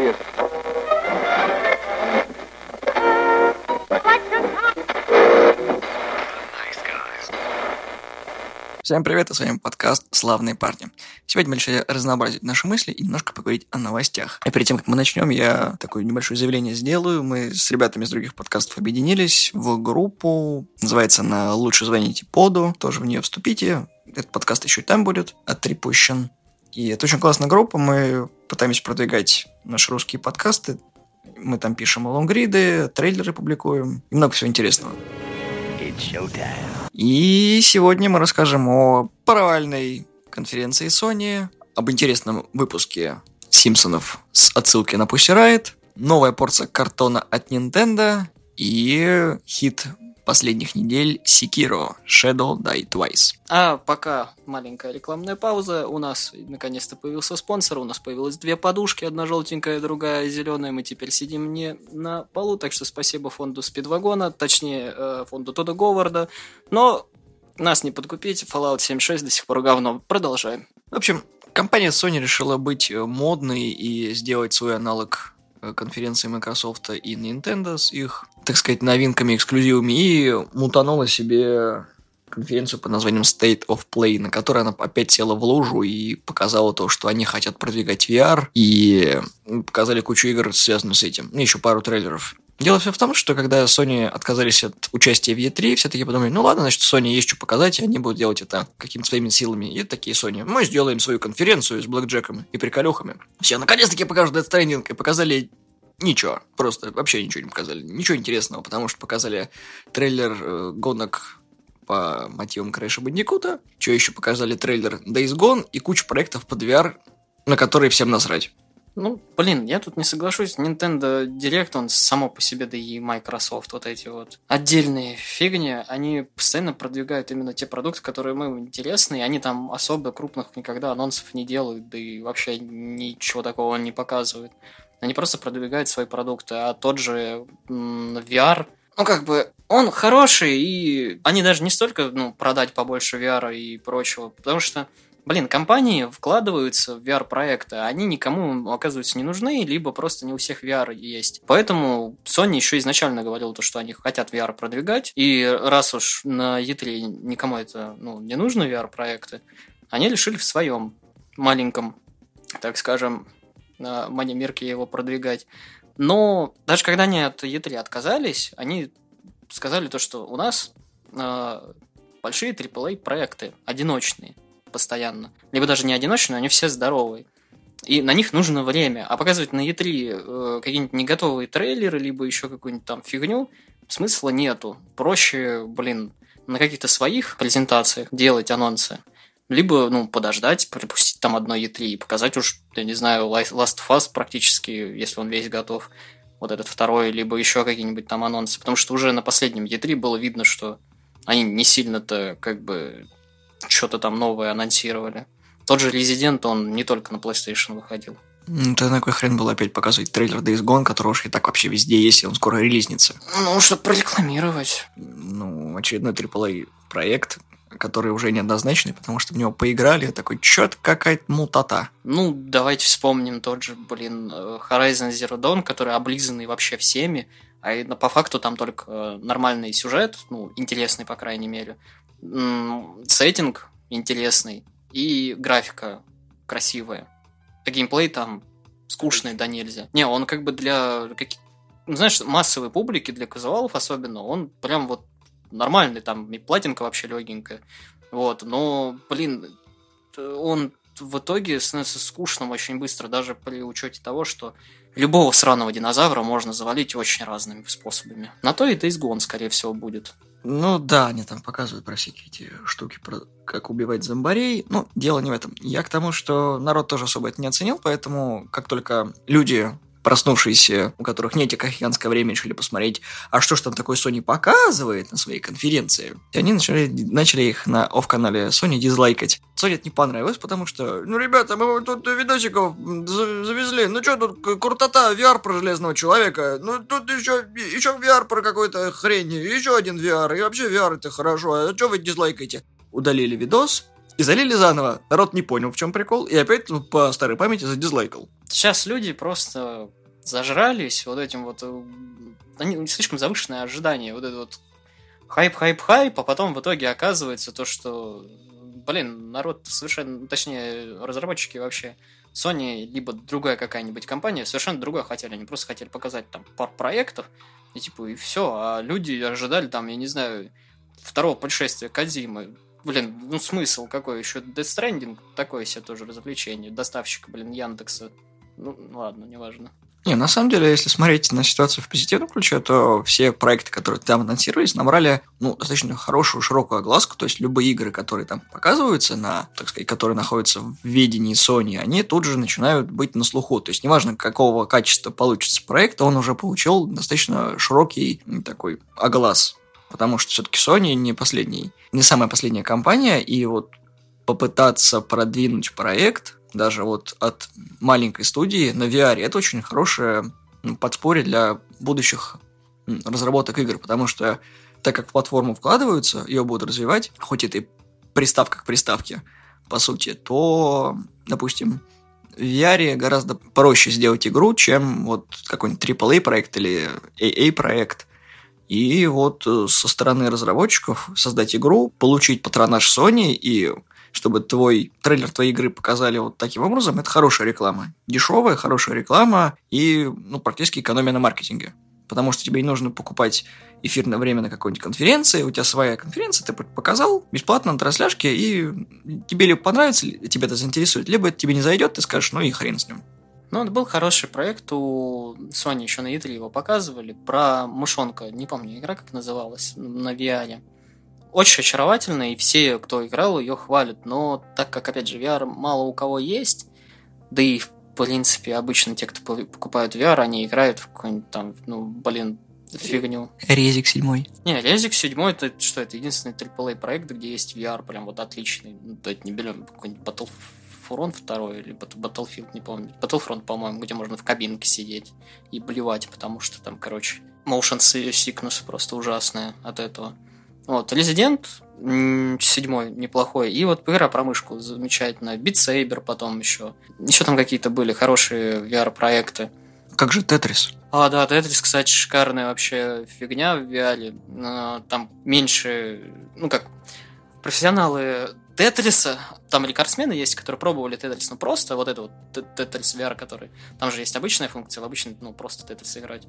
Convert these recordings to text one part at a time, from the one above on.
serious. Всем привет, и с вами подкаст «Славные парни». Сегодня мы решили разнообразить наши мысли и немножко поговорить о новостях. И перед тем, как мы начнем, я такое небольшое заявление сделаю. Мы с ребятами из других подкастов объединились в группу, называется она «Лучше звоните поду», тоже в нее вступите. Этот подкаст еще и там будет оттрепущен. И это очень классная группа, мы пытаемся продвигать наши русские подкасты. Мы там пишем лонгриды, трейлеры публикуем и много всего интересного. И сегодня мы расскажем о провальной конференции Sony, об интересном выпуске Симпсонов с отсылкой на Pussy Riot, новая порция картона от Nintendo и хит последних недель Sekiro Shadow Die Twice. А пока маленькая рекламная пауза, у нас наконец-то появился спонсор, у нас появилось две подушки, одна желтенькая, другая зеленая, мы теперь сидим не на полу, так что спасибо фонду Спидвагона, точнее э, фонду Тода Говарда, но нас не подкупить, Fallout 76 до сих пор говно. Продолжаем. В общем, компания Sony решила быть модной и сделать свой аналог э, конференции Microsoft и Nintendo с их так сказать, новинками, эксклюзивами, и мутанула себе конференцию под названием State of Play, на которой она опять села в лужу и показала то, что они хотят продвигать VR, и показали кучу игр, связанных с этим. И еще пару трейлеров. Дело все в том, что когда Sony отказались от участия в E3, все таки подумали, ну ладно, значит, Sony есть что показать, они будут делать это какими-то своими силами. И такие Sony, мы сделаем свою конференцию с блэкджеком и приколюхами. Все, наконец-таки покажут Death Stranding, и показали Ничего, просто вообще ничего не показали. Ничего интересного, потому что показали трейлер э, гонок по мотивам Крэша Бандикута. Что еще показали трейлер Days Gone и кучу проектов под VR, на которые всем насрать. Ну, блин, я тут не соглашусь. Nintendo Direct, он само по себе, да и Microsoft, вот эти вот отдельные фигни, они постоянно продвигают именно те продукты, которые мы интересны, и они там особо крупных никогда анонсов не делают, да и вообще ничего такого не показывают. Они просто продвигают свои продукты, а тот же VR, ну, как бы, он хороший, и они даже не столько, ну, продать побольше VR и прочего, потому что, блин, компании вкладываются в VR-проекты, а они никому, оказывается, не нужны, либо просто не у всех VR есть. Поэтому Sony еще изначально говорил то, что они хотят VR продвигать, и раз уж на E3 никому это, ну, не нужно VR-проекты, они решили в своем маленьком, так скажем, Манимирке его продвигать. Но даже когда они от E3 отказались, они сказали то, что у нас э, большие AAA проекты, одиночные, постоянно. Либо даже не одиночные, они все здоровые. И на них нужно время. А показывать на E3 э, какие-нибудь не готовые трейлеры, либо еще какую-нибудь там фигню, смысла нету. Проще, блин, на каких-то своих презентациях делать анонсы либо, ну, подождать, пропустить там одно E3 и показать уж, я не знаю, Last of Us практически, если он весь готов, вот этот второй, либо еще какие-нибудь там анонсы, потому что уже на последнем E3 было видно, что они не сильно-то как бы что-то там новое анонсировали. Тот же Resident, он не только на PlayStation выходил. Ну, тогда на какой хрен было опять показывать трейлер Days Gone, который уж и так вообще везде есть, и он скоро релизнится? Ну, чтобы прорекламировать. Ну, очередной AAA проект, который уже неоднозначный, потому что в него поиграли, такой, чё-то какая-то мутата. Ну, давайте вспомним тот же, блин, э, Horizon Zero Dawn, который облизанный вообще всеми, а по факту там только э, нормальный сюжет, ну, интересный, по крайней мере, сеттинг интересный и графика красивая. А геймплей там скучный да нельзя. Не, он как бы для ну, знаешь, массовой публики, для казуалов особенно, он прям вот нормальный, там и платинка вообще легенькая. Вот, но, блин, он в итоге становится скучным очень быстро, даже при учете того, что любого сраного динозавра можно завалить очень разными способами. На то и Days Gone, скорее всего, будет. Ну да, они там показывают про всякие эти штуки, про как убивать зомбарей. Ну, дело не в этом. Я к тому, что народ тоже особо это не оценил, поэтому как только люди проснувшиеся, у которых нет тихоокеанское время, решили посмотреть, а что ж там такое Sony показывает на своей конференции. И они начали, начали их на оф-канале Sony дизлайкать. Sony это не понравилось, потому что, ну, ребята, мы тут видосиков завезли, ну, что тут, крутота, VR про Железного Человека, ну, тут еще, еще VR про какой-то хрень, еще один VR, и вообще VR это хорошо, а что вы дизлайкаете? Удалили видос, И залили заново. Народ не понял, в чем прикол, и опять ну, по старой памяти задизлайкал. Сейчас люди просто зажрались вот этим вот... э, Они слишком завышенные ожидания. Вот это вот хайп, хайп, хайп, а потом в итоге оказывается то, что, блин, народ совершенно, точнее, разработчики вообще Sony, либо другая какая-нибудь компания, совершенно другое хотели. Они просто хотели показать там пару проектов, и типа, и все. А люди ожидали там, я не знаю, второго путешествия Кадзимы. Блин, ну смысл какой? Еще Death Stranding такое себе тоже развлечение. Доставщика, блин, Яндекса. Ну, ладно, неважно. Не, на самом деле, если смотреть на ситуацию в позитивном ключе, то все проекты, которые там анонсировались, набрали ну, достаточно хорошую, широкую огласку. То есть любые игры, которые там показываются, на, так сказать, которые находятся в ведении Sony, они тут же начинают быть на слуху. То есть неважно, какого качества получится проект, он уже получил достаточно широкий такой оглас. Потому что все-таки Sony не последний, не самая последняя компания, и вот попытаться продвинуть проект даже вот от маленькой студии на VR, это очень хорошее подспорье для будущих разработок игр, потому что так как в платформу вкладываются, ее будут развивать, хоть это и приставка к приставке, по сути, то, допустим, в VR гораздо проще сделать игру, чем вот какой-нибудь AAA проект или AA проект. И вот э, со стороны разработчиков создать игру, получить патронаж Sony и чтобы твой трейлер твоей игры показали вот таким образом, это хорошая реклама. Дешевая, хорошая реклама и ну, практически экономия на маркетинге. Потому что тебе не нужно покупать эфирное время на какой-нибудь конференции, у тебя своя конференция, ты показал бесплатно на трансляшке, и тебе либо понравится, тебя это заинтересует, либо это тебе не зайдет, ты скажешь, ну и хрен с ним. Ну, это был хороший проект, у Sony еще на E3 его показывали, про мышонка, не помню, игра как называлась, на VR. Очень очаровательная, и все, кто играл, ее хвалят, но так как, опять же, VR мало у кого есть, да и, в принципе, обычно те, кто по- покупают VR, они играют в какой-нибудь там, ну, блин, фигню. Резик седьмой. Не, Резик 7 это что, это единственный AAA проект, где есть VR, прям вот отличный. Ну, то есть не берем какой-нибудь Battlefront 2 или Bat- Battlefield, не помню. Battlefront, по-моему, где можно в кабинке сидеть и блевать, потому что там, короче, motion sickness просто ужасная от этого. Вот, Resident 7 неплохой. И вот игра про мышку замечательная. Beat Saber потом еще. Еще там какие-то были хорошие VR-проекты. Как же Тетрис? А, да, Тетрис, кстати, шикарная вообще фигня в VR. А, Там меньше, ну как, профессионалы Тетриса, там рекордсмены есть, которые пробовали Тетрис, ну просто вот это вот Тетрис VR, который, там же есть обычная функция, в обычный, ну просто Тетрис играть.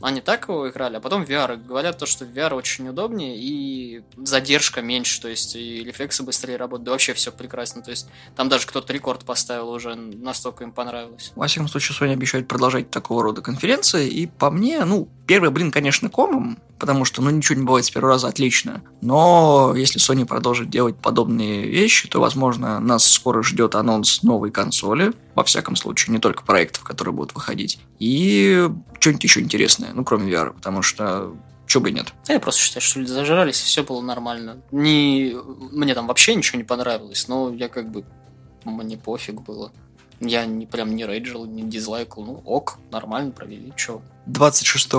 Они так его играли, а потом VR. Говорят то, что VR очень удобнее и задержка меньше, то есть и рефлексы быстрее работают, да вообще все прекрасно, то есть там даже кто-то рекорд поставил уже, настолько им понравилось. Во всяком случае, Sony обещает продолжать такого рода конференции, и по мне, ну, первый блин, конечно, комом, потому что, ну, ничего не бывает с первого раза отлично, но если Sony продолжит делать подобные вещи, то, возможно, нас скоро ждет анонс новой консоли, во всяком случае, не только проектов, которые будут выходить, и что-нибудь еще интересное, ну, кроме VR, потому что чего бы и нет. Да я просто считаю, что люди зажрались, и все было нормально. Не... Мне там вообще ничего не понравилось, но я как бы... Мне пофиг было. Я не прям не рейджил, не дизлайкал. Ну, ок, нормально провели, чё. 26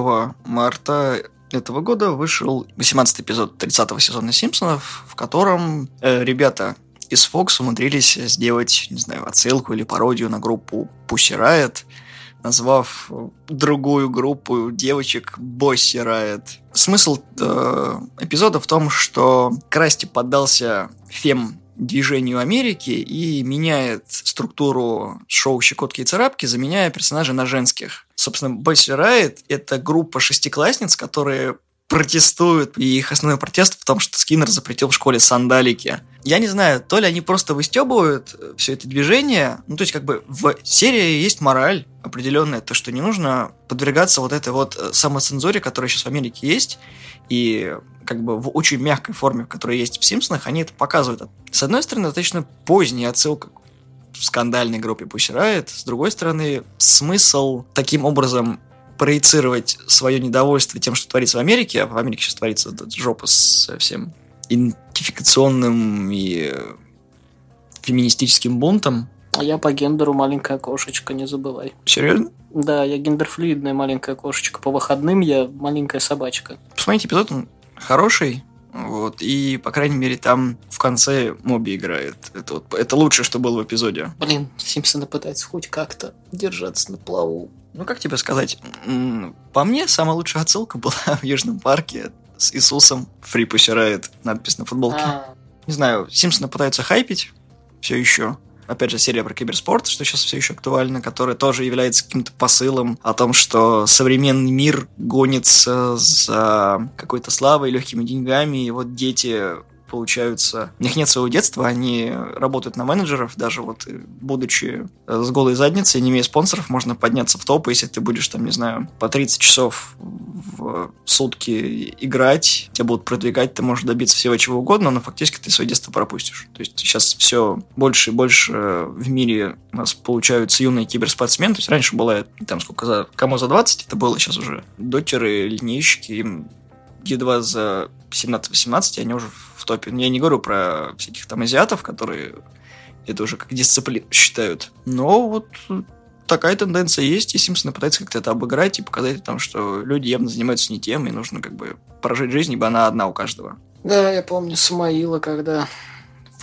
марта этого года вышел 18 эпизод 30 сезона Симпсонов, в котором э, ребята из Fox умудрились сделать, не знаю, отсылку или пародию на группу Pussy Riot, назвав э, другую группу девочек Bossy Riot. Смысл э, эпизода в том, что Красти поддался фем движению Америки и меняет структуру шоу «Щекотки и царапки», заменяя персонажей на женских. Собственно, Bossy Riot — это группа шестиклассниц, которые протестуют, и их основной протест в том, что Скиннер запретил в школе сандалики. Я не знаю, то ли они просто выстебывают все это движение, ну, то есть, как бы, в серии есть мораль определенная, то, что не нужно подвергаться вот этой вот э, самоцензуре, которая сейчас в Америке есть, и как бы в очень мягкой форме, в которой есть в Симпсонах, они это показывают. С одной стороны, достаточно поздняя отсылка в скандальной группе Pussy Riot, с другой стороны, смысл таким образом проецировать свое недовольство тем, что творится в Америке, а в Америке сейчас творится эта жопа с всем идентификационным и феминистическим бунтом. А я по гендеру маленькая кошечка, не забывай. Серьезно? Да, я гендерфлюидная маленькая кошечка. По выходным я маленькая собачка. Посмотрите эпизод, он хороший, Вот, и, по крайней мере, там в конце Моби играет. Это, вот, это лучшее, что было в эпизоде. Блин, Симпсоны пытаются хоть как-то держаться на плаву. Ну, как тебе сказать? По мне, самая лучшая отсылка была в Южном парке с Иисусом. Free Pussy надпись на футболке. А. Не знаю, Симпсоны пытаются хайпить все еще опять же, серия про киберспорт, что сейчас все еще актуально, которая тоже является каким-то посылом о том, что современный мир гонится за какой-то славой, легкими деньгами, и вот дети получаются... У них нет своего детства, они работают на менеджеров, даже вот э, будучи э, с голой задницей, не имея спонсоров, можно подняться в топ, если ты будешь там, не знаю, по 30 часов в сутки играть, тебя будут продвигать, ты можешь добиться всего чего угодно, но фактически ты свое детство пропустишь. То есть сейчас все больше и больше в мире у нас получаются юные киберспортсмены, то есть раньше была там сколько за кому за 20 это было, сейчас уже дотеры, линейщики, им едва за 17-18, они уже в топе. Я не говорю про всяких там азиатов, которые это уже как дисциплину считают. Но вот такая тенденция есть, и Симпсоны пытаются как-то это обыграть и показать там, что люди явно занимаются не тем, и нужно как бы прожить жизнь, ибо она одна у каждого. Да, я помню Самаила, когда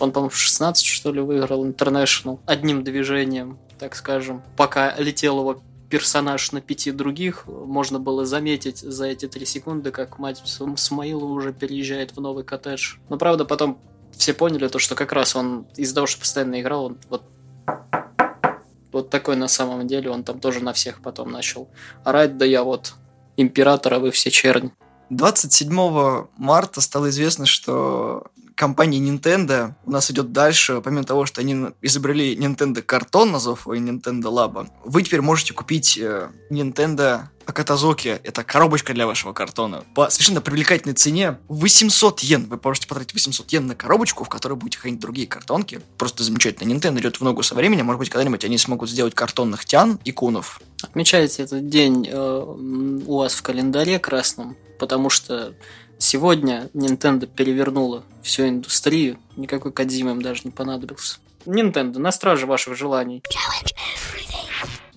он, по-моему, в 16, что ли, выиграл International одним движением, так скажем, пока летел его персонаж на пяти других, можно было заметить за эти три секунды, как мать Смаилова уже переезжает в новый коттедж. Но правда потом все поняли то, что как раз он из-за того, что постоянно играл, он вот вот такой на самом деле, он там тоже на всех потом начал орать, да я вот император, а вы все чернь. 27 марта стало известно, что компания Nintendo у нас идет дальше, помимо того, что они изобрели Nintendo картон, назвав его Nintendo Labo, вы теперь можете купить э, Nintendo Акатазоки, это коробочка для вашего картона, по совершенно привлекательной цене 800 йен. Вы можете потратить 800 йен на коробочку, в которой будете хранить другие картонки. Просто замечательно. Nintendo идет в ногу со временем. Может быть, когда-нибудь они смогут сделать картонных тян и кунов. Отмечайте этот день э, у вас в календаре красном, потому что Сегодня Nintendo перевернула всю индустрию, никакой Кадзима им даже не понадобился. Nintendo, на страже ваших желаний.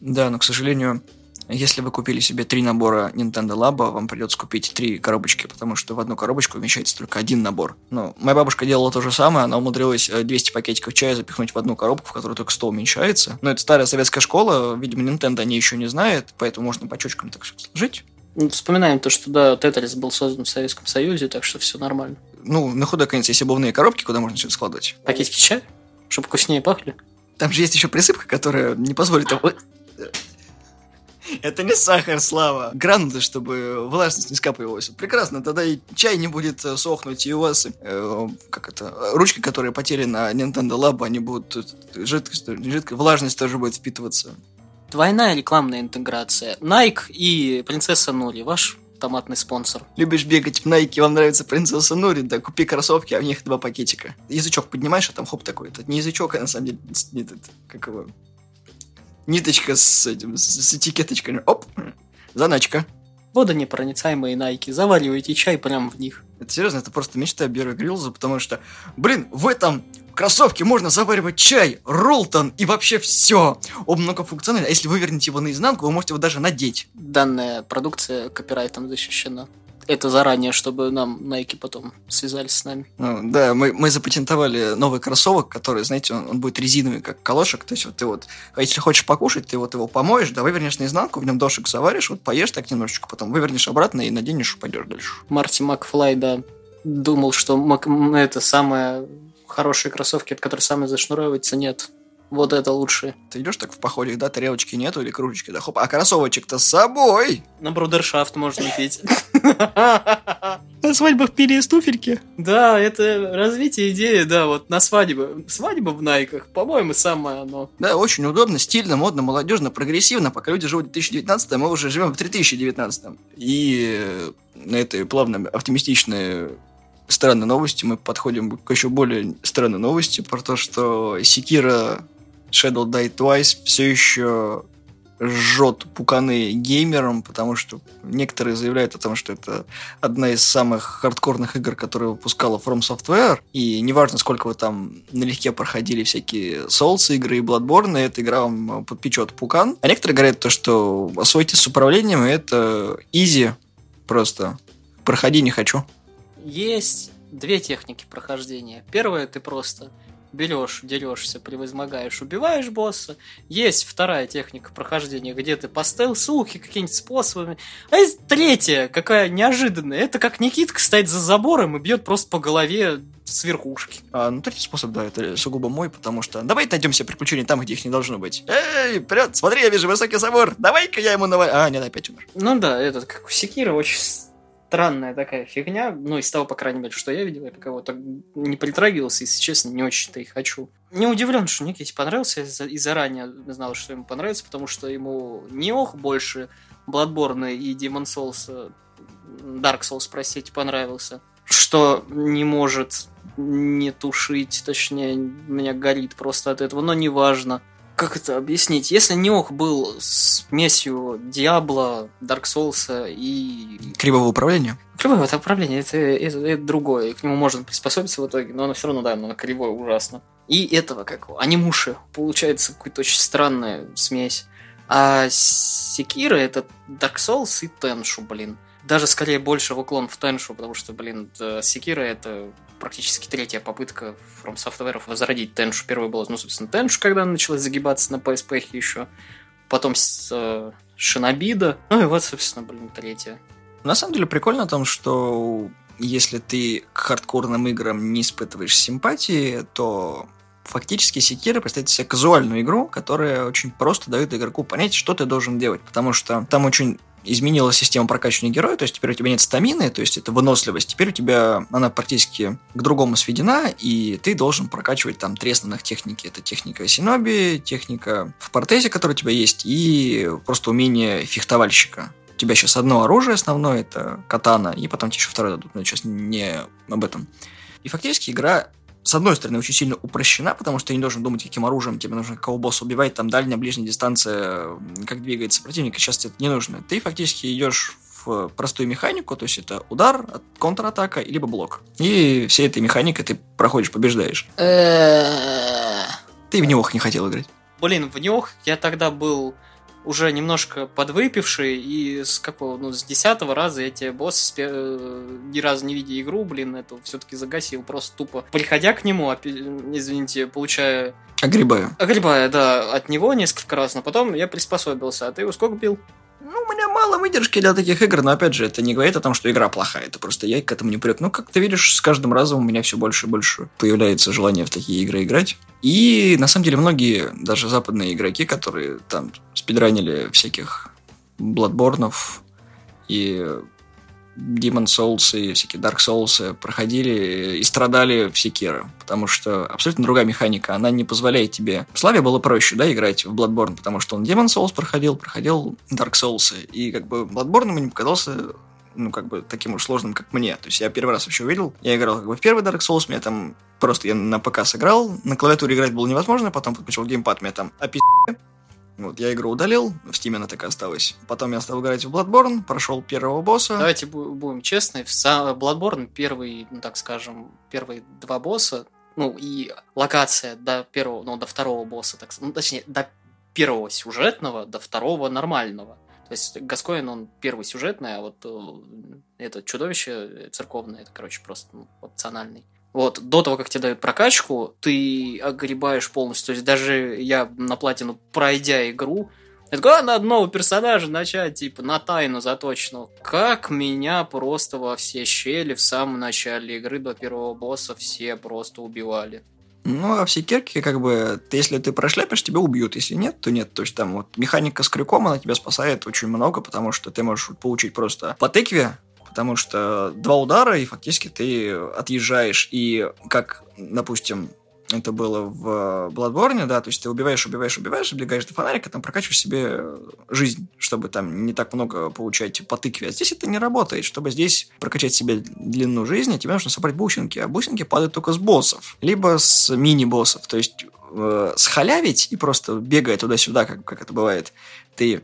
Да, но, к сожалению, если вы купили себе три набора Nintendo Labo, вам придется купить три коробочки, потому что в одну коробочку вмещается только один набор. Ну, моя бабушка делала то же самое, она умудрилась 200 э, пакетиков чая запихнуть в одну коробку, в которой только 100 уменьшается. Но это старая советская школа, видимо, Nintendo они еще не знает, поэтому можно по чучкам так все сложить. Ну, вспоминаем то, что да, Тетрис был создан в Советском Союзе, так что все нормально. Ну, на худой конец есть обувные коробки, куда можно это складывать. Пакетики чая? Чтобы вкуснее пахли? Там же есть еще присыпка, которая не позволит... Это не сахар, Слава. Гранулы, чтобы влажность не скапливалась. Прекрасно, тогда и чай не будет э, сохнуть, и у вас, э, как это, ручки, которые потели на Nintendo Labo, они будут э, жидкость, жидкая влажность тоже будет впитываться. Двойная рекламная интеграция. Nike и Принцесса Нури. Ваш томатный спонсор. Любишь бегать в Nike, вам нравится принцесса Нури, да купи кроссовки, а в них два пакетика. Язычок поднимаешь, а там хоп такой. Это не язычок, а на самом деле, не этот, как его, ниточка с этим, с, этикеточкой. Оп, заначка. Водонепроницаемые Nike. Заваривайте чай прямо в них. Это серьезно, это просто мечта Бера Грилза, потому что, блин, в этом кроссовке можно заваривать чай, роллтон и вообще все. Он многофункциональный, а если вы вернете его наизнанку, вы можете его даже надеть. Данная продукция копирайтом защищена это заранее, чтобы нам Nike потом связались с нами. Ну, да, мы, мы запатентовали новый кроссовок, который, знаете, он, он будет резиновый, как колошек. То есть вот ты вот, а если хочешь покушать, ты вот его помоешь, да, вывернешь наизнанку, в нем дошек заваришь, вот поешь так немножечко, потом вывернешь обратно и наденешь и пойдешь дальше. Марти Макфлай, да, думал, что это самые хорошие кроссовки, от которых самые зашнуровываются, нет. Вот это лучше. Ты идешь так в походе, да, тарелочки нету или кружечки, да, хоп, а кроссовочек-то с собой. На брудершафт можно пить. На свадьбах пили туфельки. Да, это развитие идеи, да, вот на свадьбы. Свадьба в Найках, по-моему, самое оно. Да, очень удобно, стильно, модно, молодежно, прогрессивно. Пока люди живут в 2019 мы уже живем в 3019 И на этой плавно оптимистичной странной новости мы подходим к еще более странной новости про то, что Секира Shadow Die Twice все еще жжет пуканы геймерам, потому что некоторые заявляют о том, что это одна из самых хардкорных игр, которые выпускала From Software, и неважно, сколько вы там налегке проходили всякие Souls игры и Bloodborne, эта игра вам подпечет пукан. А некоторые говорят то, что освойтесь с управлением, и это изи просто. Проходи не хочу. Есть две техники прохождения. Первая ты просто берешь, дерешься, превозмогаешь, убиваешь босса. Есть вторая техника прохождения, где ты поставил ссылки какими-нибудь способами. А есть третья, какая неожиданная. Это как Никитка стоит за забором и бьет просто по голове с верхушки. А, ну, третий способ, да, это сугубо мой, потому что давай найдем себе приключения там, где их не должно быть. Эй, вперед, смотри, я вижу высокий забор, давай-ка я ему навалю. А, нет, опять умер. Ну да, этот, как у Секира, очень странная такая фигня. Ну, из того, по крайней мере, что я видел, я пока вот так не притрагивался, если честно, не очень-то и хочу. Не удивлен, что Никите понравился, и заранее знал, что ему понравится, потому что ему не ох больше Bloodborne и Demon Souls, Dark Souls, простите, понравился. Что не может не тушить, точнее, меня горит просто от этого, но неважно как это объяснить? Если Неох был смесью Диабло, Dark Souls и... Кривого управления? Кривое это управление, это, это, это другое. К нему можно приспособиться в итоге, но оно все равно, да, оно кривое ужасно. И этого, как анимуши, получается какая-то очень странная смесь. А Секира это Dark Souls и Теншу, блин даже скорее больше в уклон в Теншу, потому что, блин, Секира это практически третья попытка From Software возродить Теншу. Первая была, ну, собственно, Теншу, когда она начала загибаться на PSP еще. Потом с э, Шинобида. Ну и вот, собственно, блин, третья. На самом деле прикольно о том, что если ты к хардкорным играм не испытываешь симпатии, то фактически Секира представляет себе казуальную игру, которая очень просто дает игроку понять, что ты должен делать, потому что там очень изменила система прокачивания героя, то есть теперь у тебя нет стамины, то есть это выносливость, теперь у тебя она практически к другому сведена, и ты должен прокачивать там три основных техники. Это техника Синоби, техника в Портезе, которая у тебя есть, и просто умение фехтовальщика. У тебя сейчас одно оружие основное, это катана, и потом тебе еще второе дадут, но сейчас не об этом. И фактически игра с одной стороны, очень сильно упрощена, потому что ты не должен думать, каким оружием тебе нужно какого босса убивать, там дальняя, ближняя дистанция, как двигается противник, сейчас это не нужно. Ты фактически идешь в простую механику, то есть это удар, контратака, либо блок. И всей этой механикой ты проходишь, побеждаешь. Ты в него не хотел играть. Блин, в него я тогда был уже немножко подвыпивший, и с какого, ну, с десятого раза я тебе босс, э, ни разу не видя игру, блин, эту все-таки загасил, просто тупо. Приходя к нему, извините, получая... Огребая. Огребая, да, от него несколько раз, но потом я приспособился. А ты его сколько бил? Ну, у меня мало выдержки для таких игр, но опять же, это не говорит о том, что игра плохая. Это просто я к этому не привык. Ну, как ты видишь, с каждым разом у меня все больше и больше появляется желание в такие игры играть. И на самом деле многие, даже западные игроки, которые там спидранили всяких Бладборнов и Demon Souls и всякие Dark Souls проходили и страдали в Секира, потому что абсолютно другая механика, она не позволяет тебе... Славе было проще, да, играть в Bloodborne, потому что он Demon Souls проходил, проходил Dark Souls, и как бы Bloodborne ему не показался ну, как бы, таким уж сложным, как мне. То есть я первый раз вообще увидел, я играл как бы в первый Dark Souls, меня там просто я на ПК сыграл, на клавиатуре играть было невозможно, потом подключил геймпад, меня там опи вот, я игру удалил, в Steam она так и осталась. Потом я стал играть в Bloodborne, прошел первого босса. Давайте будем честны, в Bloodborne первый, ну так скажем, первые два босса, ну и локация до первого, ну до второго босса, так ну точнее, до первого сюжетного, до второго нормального. То есть Гаскоин, он первый сюжетный, а вот э, это чудовище церковное, это, короче, просто ну, опциональный. Вот, до того, как тебе дают прокачку, ты огребаешь полностью. То есть даже я на платину, пройдя игру, я такой, а, надо нового персонажа начать, типа, на тайну заточенного. Как меня просто во все щели в самом начале игры до первого босса все просто убивали. Ну, а все кирки, как бы, если ты прошляпишь, тебя убьют. Если нет, то нет. То есть там вот механика с крюком, она тебя спасает очень много, потому что ты можешь получить просто по тыкве потому что два удара, и фактически ты отъезжаешь, и как, допустим, это было в Bloodborne, да, то есть ты убиваешь, убиваешь, убиваешь, добегаешь до фонарика, там прокачиваешь себе жизнь, чтобы там не так много получать по тыкве. А здесь это не работает. Чтобы здесь прокачать себе длину жизни, тебе нужно собрать бусинки, а бусинки падают только с боссов, либо с мини-боссов. То есть э, схалявить и просто бегая туда-сюда, как, как это бывает, ты,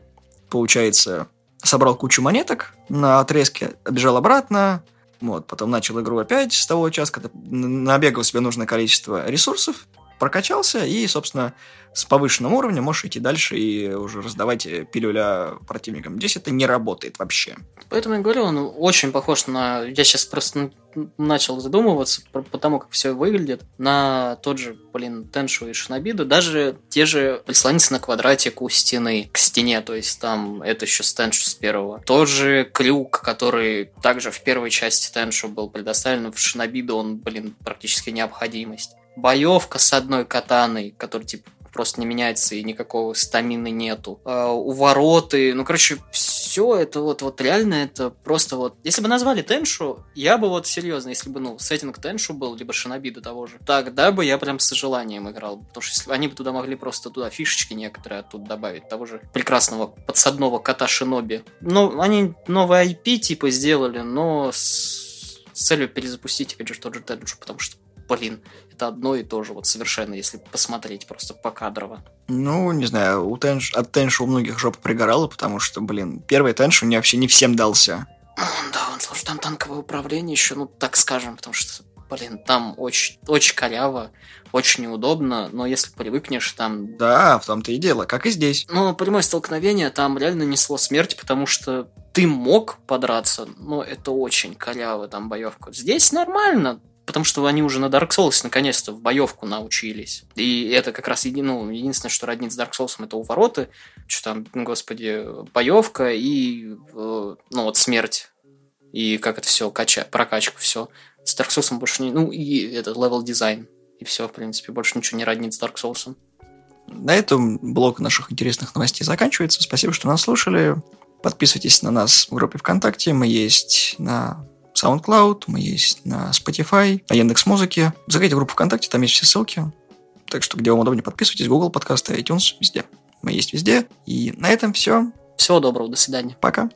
получается, собрал кучу монеток на отрезке, бежал обратно, вот, потом начал игру опять с того когда набегал себе нужное количество ресурсов, прокачался, и, собственно, с повышенным уровнем можешь идти дальше и уже раздавать пилюля противникам. Здесь это не работает вообще. Поэтому я говорю, он очень похож на... Я сейчас просто начал задумываться по, тому, как все выглядит, на тот же, блин, Теншу и Шинобиду, даже те же прислониться на квадратик у стены, к стене, то есть там это еще с Теншу с первого. Тот же крюк, который также в первой части Теншу был предоставлен, в Шинобиду он, блин, практически необходимость боевка с одной катаной, которая типа просто не меняется и никакого стамины нету. А, увороты, ну, короче, все это вот, вот реально это просто вот... Если бы назвали Теншу, я бы вот серьезно, если бы, ну, сеттинг Теншу был, либо Шинобиду того же, тогда бы я прям с желанием играл. Потому что если они бы туда могли просто туда фишечки некоторые оттуда добавить, того же прекрасного подсадного кота Шиноби. Ну, они новый IP типа сделали, но с целью перезапустить, опять же, тот же Теншу, потому что блин, это одно и то же, вот совершенно, если посмотреть просто покадрово. Ну, не знаю, у Тенш, от Тенша у многих жопа пригорала, потому что, блин, первый Тенш мне вообще не всем дался. Да, он, слушай, там танковое управление еще, ну, так скажем, потому что, блин, там очень, очень коряво, очень неудобно, но если привыкнешь, там... Да, в том-то и дело, как и здесь. Ну, прямое столкновение там реально несло смерть, потому что ты мог подраться, но это очень коряво там боевка. Здесь нормально, потому что они уже на Dark Souls наконец-то в боевку научились. И это как раз еди, ну, единственное, что роднит с Dark Souls, это увороты, что там, ну, господи, боевка и, э, ну, вот смерть. И как это все, кача, прокачка, все. С Dark Souls больше не... Ну, и это level design. И все, в принципе, больше ничего не роднит с Dark Souls. На этом блок наших интересных новостей заканчивается. Спасибо, что нас слушали. Подписывайтесь на нас в группе ВКонтакте. Мы есть на SoundCloud, мы есть на Spotify, на Яндекс Музыке. Заходите в группу ВКонтакте, там есть все ссылки. Так что, где вам удобнее, подписывайтесь. Google подкасты, iTunes, везде. Мы есть везде. И на этом все. Всего доброго, до свидания. Пока.